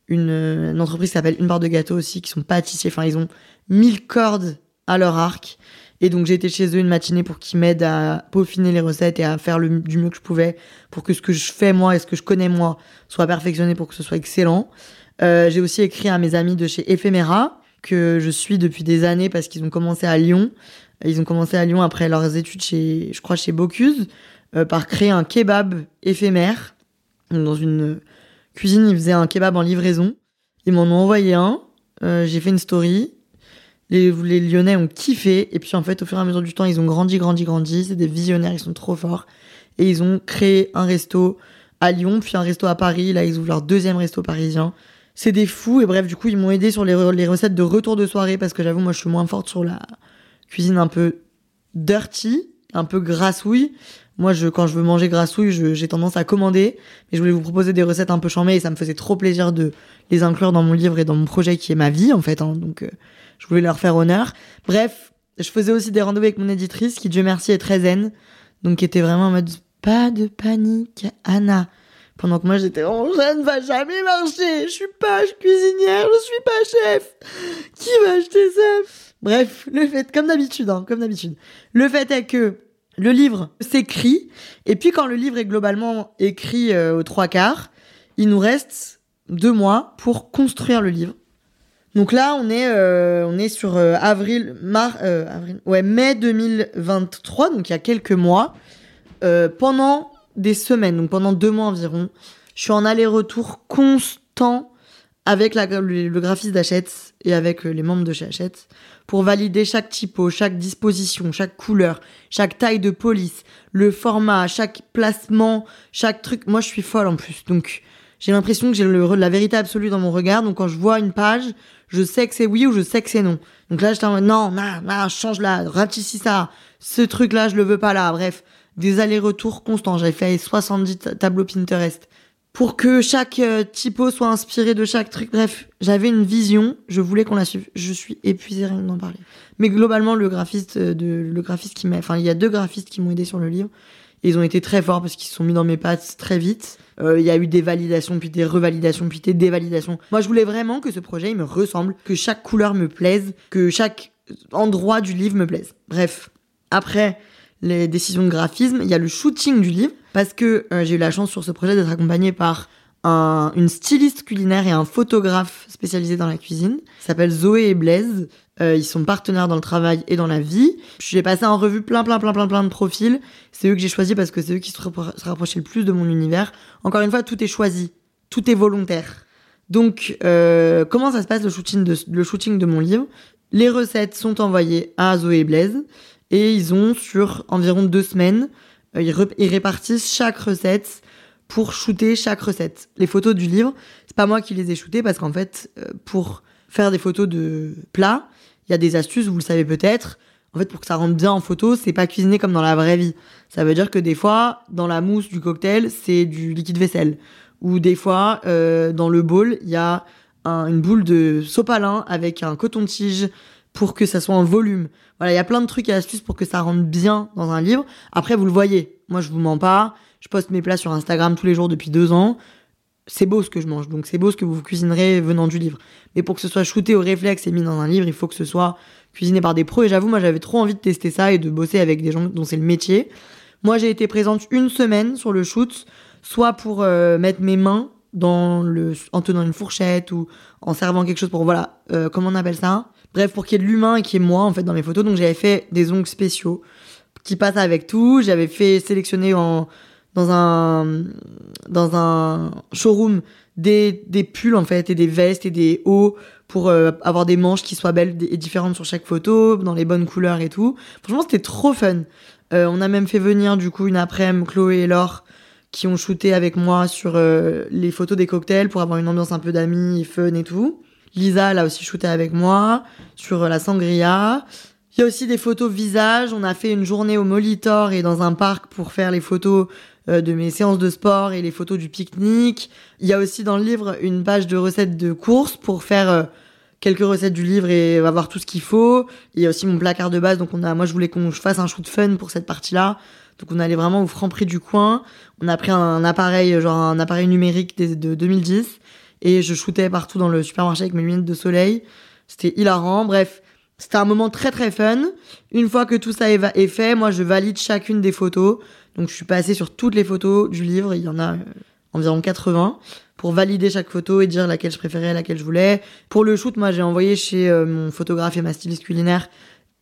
une, une entreprise qui s'appelle Une barre de gâteau aussi, qui sont pâtissiers. Enfin, ils ont mille cordes à leur arc. Et donc j'ai été chez eux une matinée pour qu'ils m'aident à peaufiner les recettes et à faire le, du mieux que je pouvais pour que ce que je fais moi et ce que je connais moi soit perfectionné pour que ce soit excellent. Euh, j'ai aussi écrit à mes amis de chez Ephemera que je suis depuis des années parce qu'ils ont commencé à Lyon. Ils ont commencé à Lyon après leurs études chez, je crois, chez Bocuse, euh, par créer un kebab éphémère. Dans une cuisine, ils faisaient un kebab en livraison. Ils m'en ont envoyé un. Euh, j'ai fait une story Les, les Lyonnais ont kiffé. Et puis en fait, au fur et à mesure du temps, ils ont grandi, grandi, grandi. C'est des visionnaires, ils sont trop forts. Et ils ont créé un resto à Lyon, puis un resto à Paris. Là, ils ouvrent leur deuxième resto parisien. C'est des fous. Et bref, du coup, ils m'ont aidé sur les, re- les recettes de retour de soirée parce que j'avoue, moi, je suis moins forte sur la cuisine un peu dirty, un peu grassouille. Moi, je, quand je veux manger grassouille, j'ai tendance à commander. Mais je voulais vous proposer des recettes un peu chambées et ça me faisait trop plaisir de les inclure dans mon livre et dans mon projet qui est ma vie, en fait. hein. donc, euh, je voulais leur faire honneur. Bref, je faisais aussi des rendez-vous avec mon éditrice qui, Dieu merci, est très zen. Donc, qui était vraiment en mode pas de panique, Anna. Pendant que moi, j'étais oh, ça ne va jamais marcher. Je suis pas cuisinière, je suis pas chef. Qui va acheter ça? Bref, le fait, comme d'habitude, hein, comme d'habitude. Le fait est que le livre s'écrit, et puis quand le livre est globalement écrit euh, aux trois quarts, il nous reste deux mois pour construire le livre. Donc là, on est, euh, on est sur euh, avril, mar, euh, avril, ouais, mai 2023, donc il y a quelques mois. Euh, pendant des semaines, donc pendant deux mois environ, je suis en aller-retour constant avec le, graphiste d'Hachette et avec les membres de chez Hachette pour valider chaque typo, chaque disposition, chaque couleur, chaque taille de police, le format, chaque placement, chaque truc. Moi, je suis folle en plus, donc j'ai l'impression que j'ai le- la vérité absolue dans mon regard. Donc quand je vois une page, je sais que c'est oui ou je sais que c'est non. Donc là, j'étais en mode non, non, non, change là, ratissis ça. Ce truc-là, je le veux pas là. Bref, des allers-retours constants. J'avais fait 70 ta- tableaux Pinterest pour que chaque euh, typo soit inspiré de chaque truc. Bref, j'avais une vision, je voulais qu'on la suive. Je suis épuisée rien d'en parler. Mais globalement, le graphiste euh, de le graphiste qui m'a, enfin, il y a deux graphistes qui m'ont aidé sur le livre. Ils ont été très forts parce qu'ils se sont mis dans mes pattes très vite. Euh, Il y a eu des validations, puis des revalidations, puis des dévalidations. Moi, je voulais vraiment que ce projet il me ressemble, que chaque couleur me plaise, que chaque endroit du livre me plaise. Bref, après les décisions de graphisme, il y a le shooting du livre parce que euh, j'ai eu la chance sur ce projet d'être accompagnée par un- une styliste culinaire et un photographe spécialisé dans la cuisine. S'appelle Zoé et Blaise. Euh, ils sont partenaires dans le travail et dans la vie. J'ai passé en revue plein, plein, plein, plein, plein de profils. C'est eux que j'ai choisis parce que c'est eux qui se, rappro- se rapprochaient le plus de mon univers. Encore une fois, tout est choisi. Tout est volontaire. Donc, euh, comment ça se passe le shooting de, le shooting de mon livre? Les recettes sont envoyées à Zoé et Blaise et ils ont sur environ deux semaines, euh, ils répartissent chaque recette pour shooter chaque recette. Les photos du livre, c'est pas moi qui les ai shootées parce qu'en fait, euh, pour faire des photos de plats, il y a des astuces, vous le savez peut-être. En fait, pour que ça rentre bien en photo, c'est pas cuisiner comme dans la vraie vie. Ça veut dire que des fois, dans la mousse du cocktail, c'est du liquide vaisselle. Ou des fois, euh, dans le bol, il y a un- une boule de sopalin avec un coton-tige pour que ça soit en volume. Voilà, il y a plein de trucs et astuces pour que ça rentre bien dans un livre. Après, vous le voyez. Moi, je vous mens pas. Je poste mes plats sur Instagram tous les jours depuis deux ans. C'est beau ce que je mange, donc c'est beau ce que vous cuisinerez venant du livre. Mais pour que ce soit shooté au réflexe et mis dans un livre, il faut que ce soit cuisiné par des pros. Et j'avoue, moi, j'avais trop envie de tester ça et de bosser avec des gens dont c'est le métier. Moi, j'ai été présente une semaine sur le shoot, soit pour euh, mettre mes mains dans le, en tenant une fourchette ou en servant quelque chose pour, voilà, euh, comment on appelle ça? Bref, pour qu'il y ait de l'humain et qu'il y ait moi, en fait, dans mes photos. Donc, j'avais fait des ongles spéciaux qui passent avec tout. J'avais fait sélectionner en, dans un, dans un showroom des, des pulls, en fait, et des vestes et des hauts pour euh, avoir des manches qui soient belles et différentes sur chaque photo, dans les bonnes couleurs et tout. Franchement, c'était trop fun. Euh, on a même fait venir, du coup, une après-midi, Chloé et Laure, qui ont shooté avec moi sur euh, les photos des cocktails pour avoir une ambiance un peu d'amis, fun et tout. Lisa, elle a aussi shooté avec moi sur la sangria. Il y a aussi des photos visage. On a fait une journée au Molitor et dans un parc pour faire les photos de mes séances de sport et les photos du pique-nique. Il y a aussi dans le livre une page de recettes de courses pour faire euh, quelques recettes du livre et avoir tout ce qu'il faut. Il y a aussi mon placard de base. Donc on a, moi je voulais qu'on fasse un shoot fun pour cette partie-là. Donc on allait vraiment au franc prix du coin. On a pris un appareil, genre un appareil numérique de 2010 et je shootais partout dans le supermarché avec mes lunettes de soleil. C'était hilarant. Bref, c'était un moment très très fun. Une fois que tout ça est fait, moi je valide chacune des photos. Donc je suis passée sur toutes les photos du livre. Il y en a euh, environ 80 pour valider chaque photo et dire laquelle je préférais, laquelle je voulais. Pour le shoot, moi j'ai envoyé chez euh, mon photographe et ma styliste culinaire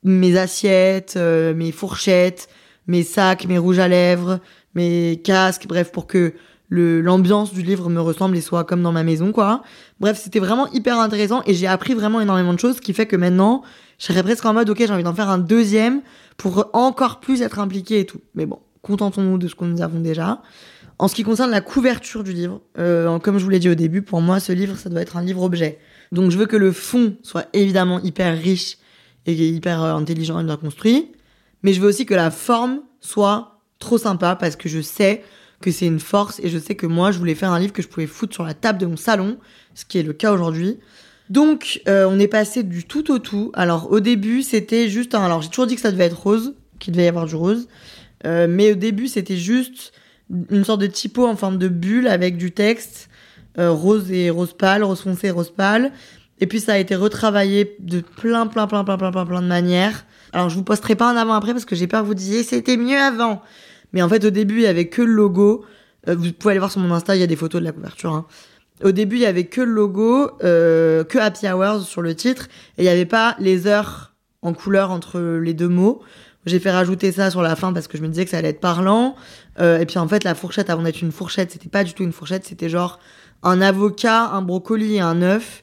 mes assiettes, euh, mes fourchettes, mes sacs, mes rouges à lèvres, mes casques, bref, pour que l'ambiance du livre me ressemble et soit comme dans ma maison, quoi. Bref, c'était vraiment hyper intéressant et j'ai appris vraiment énormément de choses, qui fait que maintenant, je serais presque en mode, ok, j'ai envie d'en faire un deuxième pour encore plus être impliqué et tout. Mais bon, contentons-nous de ce que nous avons déjà. En ce qui concerne la couverture du livre, euh, comme je vous l'ai dit au début, pour moi, ce livre, ça doit être un livre-objet. Donc, je veux que le fond soit évidemment hyper riche et hyper euh, intelligent et bien construit. Mais je veux aussi que la forme soit trop sympa parce que je sais que c'est une force et je sais que moi, je voulais faire un livre que je pouvais foutre sur la table de mon salon, ce qui est le cas aujourd'hui. Donc, euh, on est passé du tout au tout. Alors, au début, c'était juste un... Alors, j'ai toujours dit que ça devait être rose, qu'il devait y avoir du rose. Euh, mais au début, c'était juste une sorte de typo en forme de bulle avec du texte euh, rose et rose pâle, rose foncé rose pâle. Et puis, ça a été retravaillé de plein, plein, plein, plein, plein, plein, plein de manières. Alors, je vous posterai pas un avant-après parce que j'ai peur que vous disiez c'était mieux avant. Mais en fait, au début, il y avait que le logo. vous pouvez aller voir sur mon Insta, il y a des photos de la couverture. Hein. Au début, il y avait que le logo, euh, que Happy Hours sur le titre, et il n'y avait pas les heures en couleur entre les deux mots. J'ai fait rajouter ça sur la fin parce que je me disais que ça allait être parlant. Euh, et puis en fait, la fourchette, avant d'être une fourchette, c'était pas du tout une fourchette, c'était genre un avocat, un brocoli et un œuf.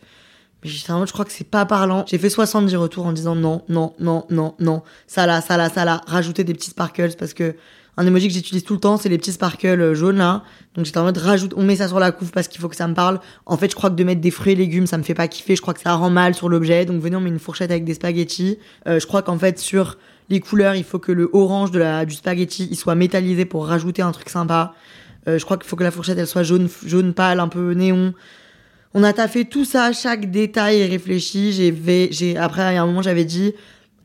Mais je crois que c'est pas parlant. J'ai fait 70 retours en disant non, non, non, non, non. Ça là, ça là, ça là. Rajouter des petits sparkles parce que un emoji que j'utilise tout le temps, c'est les petits sparkles jaunes là. Donc j'étais en mode rajoute, on met ça sur la couve parce qu'il faut que ça me parle. En fait, je crois que de mettre des fruits et légumes, ça me fait pas kiffer. Je crois que ça rend mal sur l'objet. Donc venez, on met une fourchette avec des spaghettis. Euh, je crois qu'en fait sur les couleurs, il faut que le orange de la du spaghetti, il soit métallisé pour rajouter un truc sympa. Euh, je crois qu'il faut que la fourchette elle soit jaune jaune pâle, un peu néon. On a taffé tout ça, chaque détail est réfléchi. J'ai j'ai après à un moment j'avais dit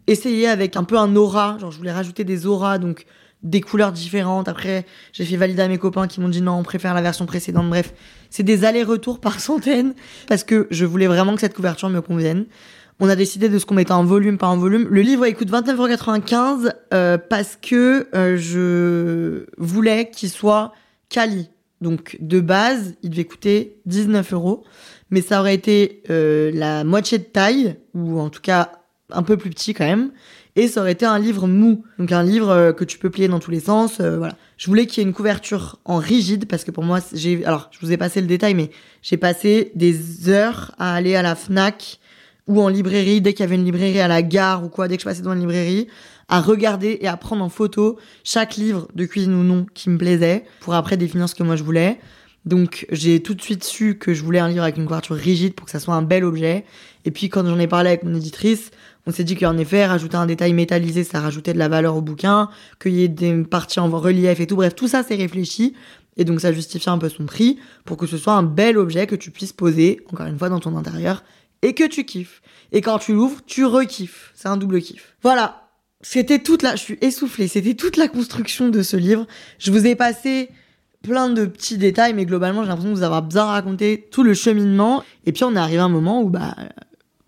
essayer avec un peu un aura, genre je voulais rajouter des auras donc des couleurs différentes. Après, j'ai fait valider à mes copains qui m'ont dit non, on préfère la version précédente. Bref, c'est des allers-retours par centaines parce que je voulais vraiment que cette couverture me convienne. On a décidé de ce qu'on mettait en volume, pas en volume. Le livre il coûte 29,95€ euh, parce que euh, je voulais qu'il soit quali. Donc de base, il devait coûter 19 euros, mais ça aurait été euh, la moitié de taille ou en tout cas un peu plus petit quand même et ça aurait été un livre mou, donc un livre euh, que tu peux plier dans tous les sens, euh, voilà. Je voulais qu'il y ait une couverture en rigide parce que pour moi, j'ai, alors je vous ai passé le détail, mais j'ai passé des heures à aller à la Fnac ou en librairie dès qu'il y avait une librairie à la gare ou quoi, dès que je passais dans une librairie, à regarder et à prendre en photo chaque livre de cuisine ou non qui me plaisait pour après définir ce que moi je voulais. Donc j'ai tout de suite su que je voulais un livre avec une couverture rigide pour que ça soit un bel objet. Et puis quand j'en ai parlé avec mon éditrice, on s'est dit qu'en effet, rajouter un détail métallisé, ça rajoutait de la valeur au bouquin, qu'il y ait des parties en relief et tout. Bref, tout ça, c'est réfléchi. Et donc, ça justifie un peu son prix pour que ce soit un bel objet que tu puisses poser, encore une fois, dans ton intérieur et que tu kiffes. Et quand tu l'ouvres, tu rekiffes. C'est un double kiff. Voilà. C'était toute la, je suis essoufflée. C'était toute la construction de ce livre. Je vous ai passé plein de petits détails, mais globalement, j'ai l'impression de vous avoir bien raconté tout le cheminement. Et puis, on est arrivé à un moment où, bah,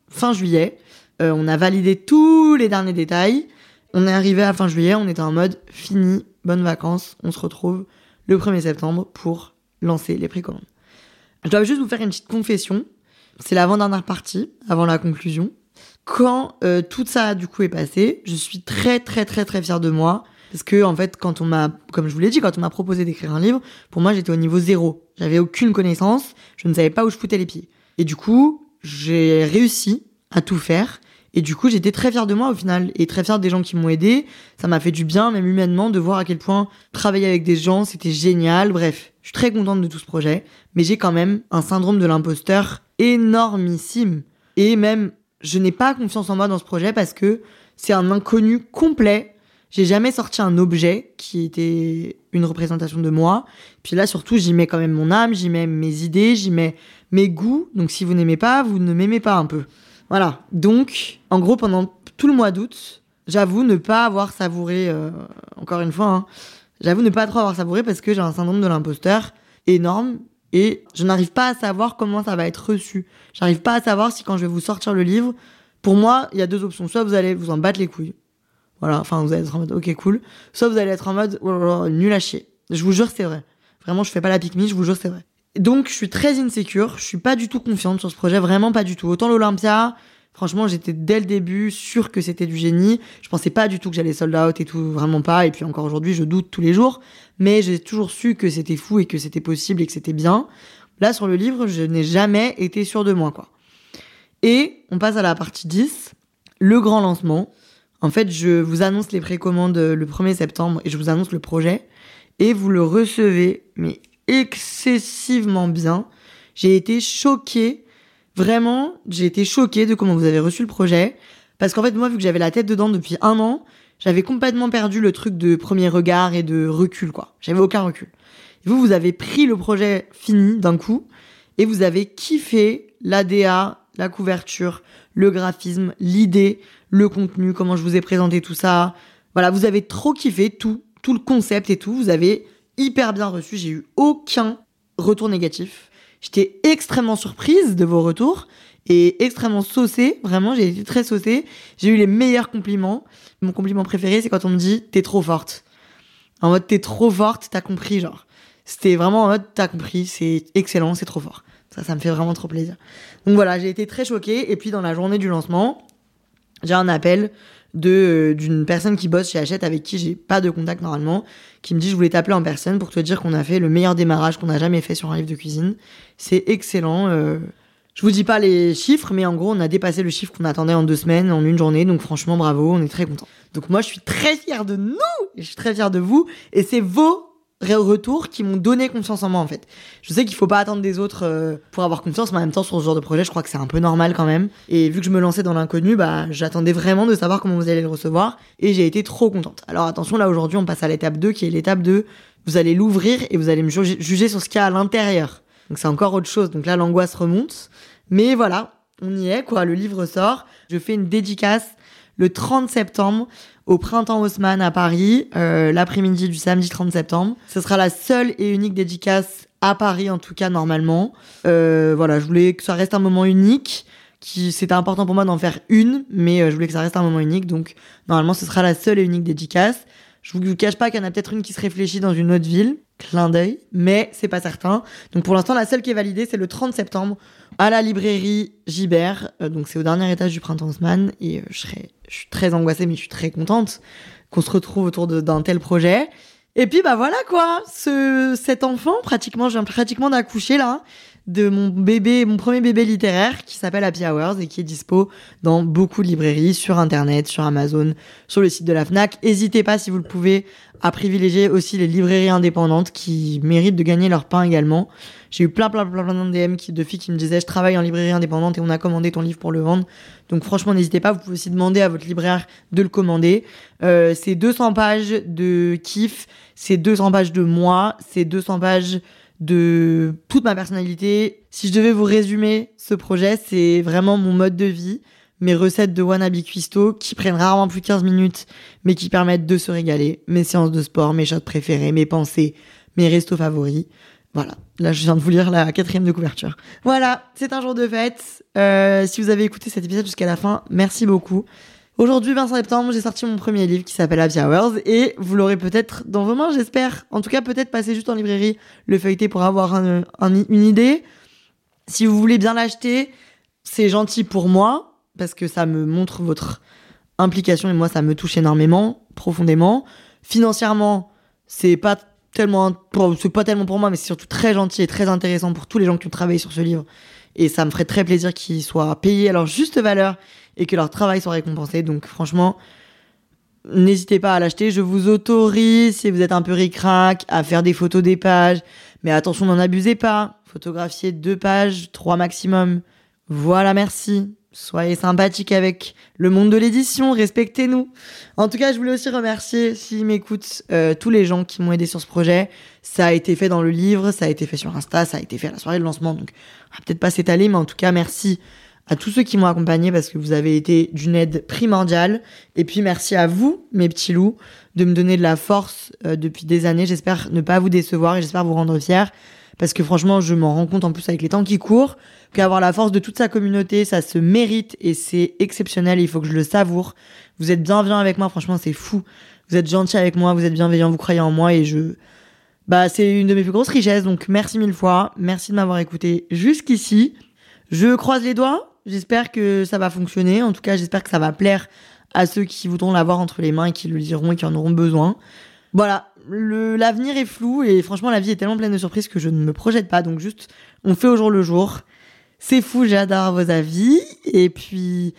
fin juillet, euh, on a validé tous les derniers détails. On est arrivé à fin juillet, on était en mode fini, bonnes vacances, on se retrouve le 1er septembre pour lancer les précommandes. Je dois juste vous faire une petite confession. C'est l'avant-dernière partie, avant la conclusion. Quand euh, tout ça du coup est passé, je suis très très très très fière de moi. Parce que en fait, quand on m'a, comme je vous l'ai dit, quand on m'a proposé d'écrire un livre, pour moi j'étais au niveau zéro. J'avais aucune connaissance, je ne savais pas où je foutais les pieds. Et du coup, j'ai réussi à tout faire. Et du coup, j'étais très fière de moi au final et très fière des gens qui m'ont aidé. Ça m'a fait du bien, même humainement, de voir à quel point travailler avec des gens, c'était génial. Bref, je suis très contente de tout ce projet, mais j'ai quand même un syndrome de l'imposteur énormissime. Et même, je n'ai pas confiance en moi dans ce projet parce que c'est un inconnu complet. J'ai jamais sorti un objet qui était une représentation de moi. Puis là, surtout, j'y mets quand même mon âme, j'y mets mes idées, j'y mets mes goûts. Donc si vous n'aimez pas, vous ne m'aimez pas un peu. Voilà. Donc, en gros, pendant tout le mois d'août, j'avoue ne pas avoir savouré, euh, encore une fois, hein, j'avoue ne pas trop avoir savouré parce que j'ai un syndrome de l'imposteur énorme et je n'arrive pas à savoir comment ça va être reçu. J'arrive pas à savoir si quand je vais vous sortir le livre, pour moi, il y a deux options. Soit vous allez vous en battre les couilles. Voilà, enfin, vous allez être en mode, ok, cool. Soit vous allez être en mode, oh nul à chier. Je vous jure, c'est vrai. Vraiment, je fais pas la pique je vous jure, c'est vrai. Donc je suis très insécure, je suis pas du tout confiante sur ce projet, vraiment pas du tout. Autant l'Olympia, Franchement, j'étais dès le début sûr que c'était du génie. Je pensais pas du tout que j'allais sold out et tout, vraiment pas. Et puis encore aujourd'hui, je doute tous les jours. Mais j'ai toujours su que c'était fou et que c'était possible et que c'était bien. Là, sur le livre, je n'ai jamais été sûr de moi, quoi. Et on passe à la partie 10, le grand lancement. En fait, je vous annonce les précommandes le 1er septembre et je vous annonce le projet. Et vous le recevez, mais excessivement bien. J'ai été choquée Vraiment, j'ai été choquée de comment vous avez reçu le projet. Parce qu'en fait, moi, vu que j'avais la tête dedans depuis un an, j'avais complètement perdu le truc de premier regard et de recul, quoi. J'avais aucun recul. Vous, vous avez pris le projet fini d'un coup et vous avez kiffé l'ADA, la couverture, le graphisme, l'idée, le contenu, comment je vous ai présenté tout ça. Voilà, vous avez trop kiffé tout, tout le concept et tout. Vous avez hyper bien reçu. J'ai eu aucun retour négatif. J'étais extrêmement surprise de vos retours et extrêmement saucée. Vraiment, j'ai été très saucée. J'ai eu les meilleurs compliments. Mon compliment préféré, c'est quand on me dit t'es trop forte. En mode t'es trop forte, t'as compris, genre. C'était vraiment en mode t'as compris, c'est excellent, c'est trop fort. Ça, ça me fait vraiment trop plaisir. Donc voilà, j'ai été très choquée. Et puis dans la journée du lancement, j'ai un appel de euh, d'une personne qui bosse chez Hachette avec qui j'ai pas de contact normalement, qui me dit je voulais t'appeler en personne pour te dire qu'on a fait le meilleur démarrage qu'on a jamais fait sur un livre de cuisine. C'est excellent. Euh, je vous dis pas les chiffres, mais en gros on a dépassé le chiffre qu'on attendait en deux semaines, en une journée. Donc franchement bravo, on est très content. Donc moi je suis très fière de nous et je suis très fière de vous. Et c'est vos retours qui m'ont donné confiance en moi en fait. Je sais qu'il faut pas attendre des autres euh, pour avoir confiance, mais en même temps sur ce genre de projet, je crois que c'est un peu normal quand même. Et vu que je me lançais dans l'inconnu, bah j'attendais vraiment de savoir comment vous allez le recevoir et j'ai été trop contente. Alors attention, là aujourd'hui, on passe à l'étape 2 qui est l'étape de vous allez l'ouvrir et vous allez me juger sur ce qu'il y a à l'intérieur. Donc c'est encore autre chose. Donc là l'angoisse remonte. Mais voilà, on y est quoi, le livre sort. Je fais une dédicace le 30 septembre au Printemps Haussmann à Paris, euh, l'après-midi du samedi 30 septembre. Ce sera la seule et unique dédicace à Paris, en tout cas normalement. Euh, voilà, je voulais que ça reste un moment unique. Qui c'était important pour moi d'en faire une, mais euh, je voulais que ça reste un moment unique. Donc normalement, ce sera la seule et unique dédicace. Je vous cache pas qu'il y en a peut-être une qui se réfléchit dans une autre ville, clin d'œil, mais c'est pas certain. Donc pour l'instant, la seule qui est validée, c'est le 30 septembre à la librairie Gibert. Euh, donc c'est au dernier étage du Printemps Haussmann et je serai je suis très angoissée, mais je suis très contente qu'on se retrouve autour d'un tel projet. Et puis bah voilà quoi, ce cet enfant pratiquement, je viens pratiquement d'accoucher là de mon bébé, mon premier bébé littéraire qui s'appelle Happy Hours et qui est dispo dans beaucoup de librairies, sur internet, sur Amazon, sur le site de la Fnac. N'hésitez pas si vous le pouvez à privilégier aussi les librairies indépendantes qui méritent de gagner leur pain également. J'ai eu plein plein plein plein de DM qui, de filles qui me disaient je travaille en librairie indépendante et on a commandé ton livre pour le vendre. Donc franchement n'hésitez pas, vous pouvez aussi demander à votre libraire de le commander. Euh, c'est 200 pages de kiff, c'est 200 pages de moi, c'est 200 pages de toute ma personnalité. Si je devais vous résumer ce projet, c'est vraiment mon mode de vie, mes recettes de Wannabe Cuisto qui prennent rarement plus de 15 minutes, mais qui permettent de se régaler, mes séances de sport, mes shots préférés, mes pensées, mes restos favoris. Voilà, là je viens de vous lire la quatrième de couverture. Voilà, c'est un jour de fête. Euh, si vous avez écouté cet épisode jusqu'à la fin, merci beaucoup. Aujourd'hui, 20 septembre, j'ai sorti mon premier livre qui s'appelle Happy Hours et vous l'aurez peut-être dans vos mains, j'espère. En tout cas, peut-être passer juste en librairie, le feuilleter pour avoir une idée. Si vous voulez bien l'acheter, c'est gentil pour moi parce que ça me montre votre implication et moi, ça me touche énormément, profondément. Financièrement, c'est pas tellement, c'est pas tellement pour moi, mais c'est surtout très gentil et très intéressant pour tous les gens qui ont travaillé sur ce livre. Et ça me ferait très plaisir qu'ils soient payés à leur juste valeur et que leur travail soit récompensé. Donc franchement, n'hésitez pas à l'acheter. Je vous autorise, si vous êtes un peu ricrac, à faire des photos des pages. Mais attention, n'en abusez pas. Photographiez deux pages, trois maximum. Voilà, merci. Soyez sympathique avec le monde de l'édition, respectez-nous. En tout cas, je voulais aussi remercier, s'ils m'écoutent, euh, tous les gens qui m'ont aidé sur ce projet. Ça a été fait dans le livre, ça a été fait sur Insta, ça a été fait à la soirée de lancement, donc on va peut-être pas s'étaler, mais en tout cas, merci à tous ceux qui m'ont accompagné parce que vous avez été d'une aide primordiale. Et puis merci à vous, mes petits loups, de me donner de la force euh, depuis des années. J'espère ne pas vous décevoir et j'espère vous rendre fiers. Parce que franchement, je m'en rends compte en plus avec les temps qui courent, qu'avoir la force de toute sa communauté, ça se mérite et c'est exceptionnel. Il faut que je le savoure. Vous êtes bienveillants avec moi, franchement, c'est fou. Vous êtes gentils avec moi, vous êtes bienveillants, vous croyez en moi et je, bah, c'est une de mes plus grosses richesses. Donc merci mille fois. Merci de m'avoir écouté jusqu'ici. Je croise les doigts J'espère que ça va fonctionner. En tout cas, j'espère que ça va plaire à ceux qui voudront l'avoir entre les mains et qui le liront et qui en auront besoin. Voilà, l'avenir est flou et franchement la vie est tellement pleine de surprises que je ne me projette pas. Donc juste, on fait au jour le jour. C'est fou, j'adore vos avis. Et puis,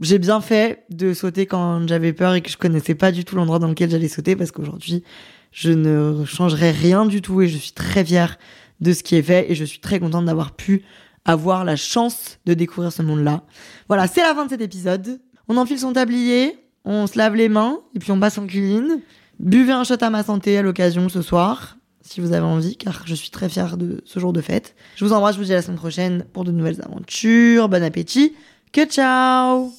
j'ai bien fait de sauter quand j'avais peur et que je connaissais pas du tout l'endroit dans lequel j'allais sauter parce qu'aujourd'hui, je ne changerai rien du tout et je suis très fière de ce qui est fait et je suis très contente d'avoir pu avoir la chance de découvrir ce monde-là. Voilà, c'est la fin de cet épisode. On enfile son tablier, on se lave les mains et puis on passe en cuisine. Buvez un shot à ma santé à l'occasion ce soir, si vous avez envie, car je suis très fière de ce jour de fête. Je vous embrasse, je vous dis à la semaine prochaine pour de nouvelles aventures. Bon appétit. Que ciao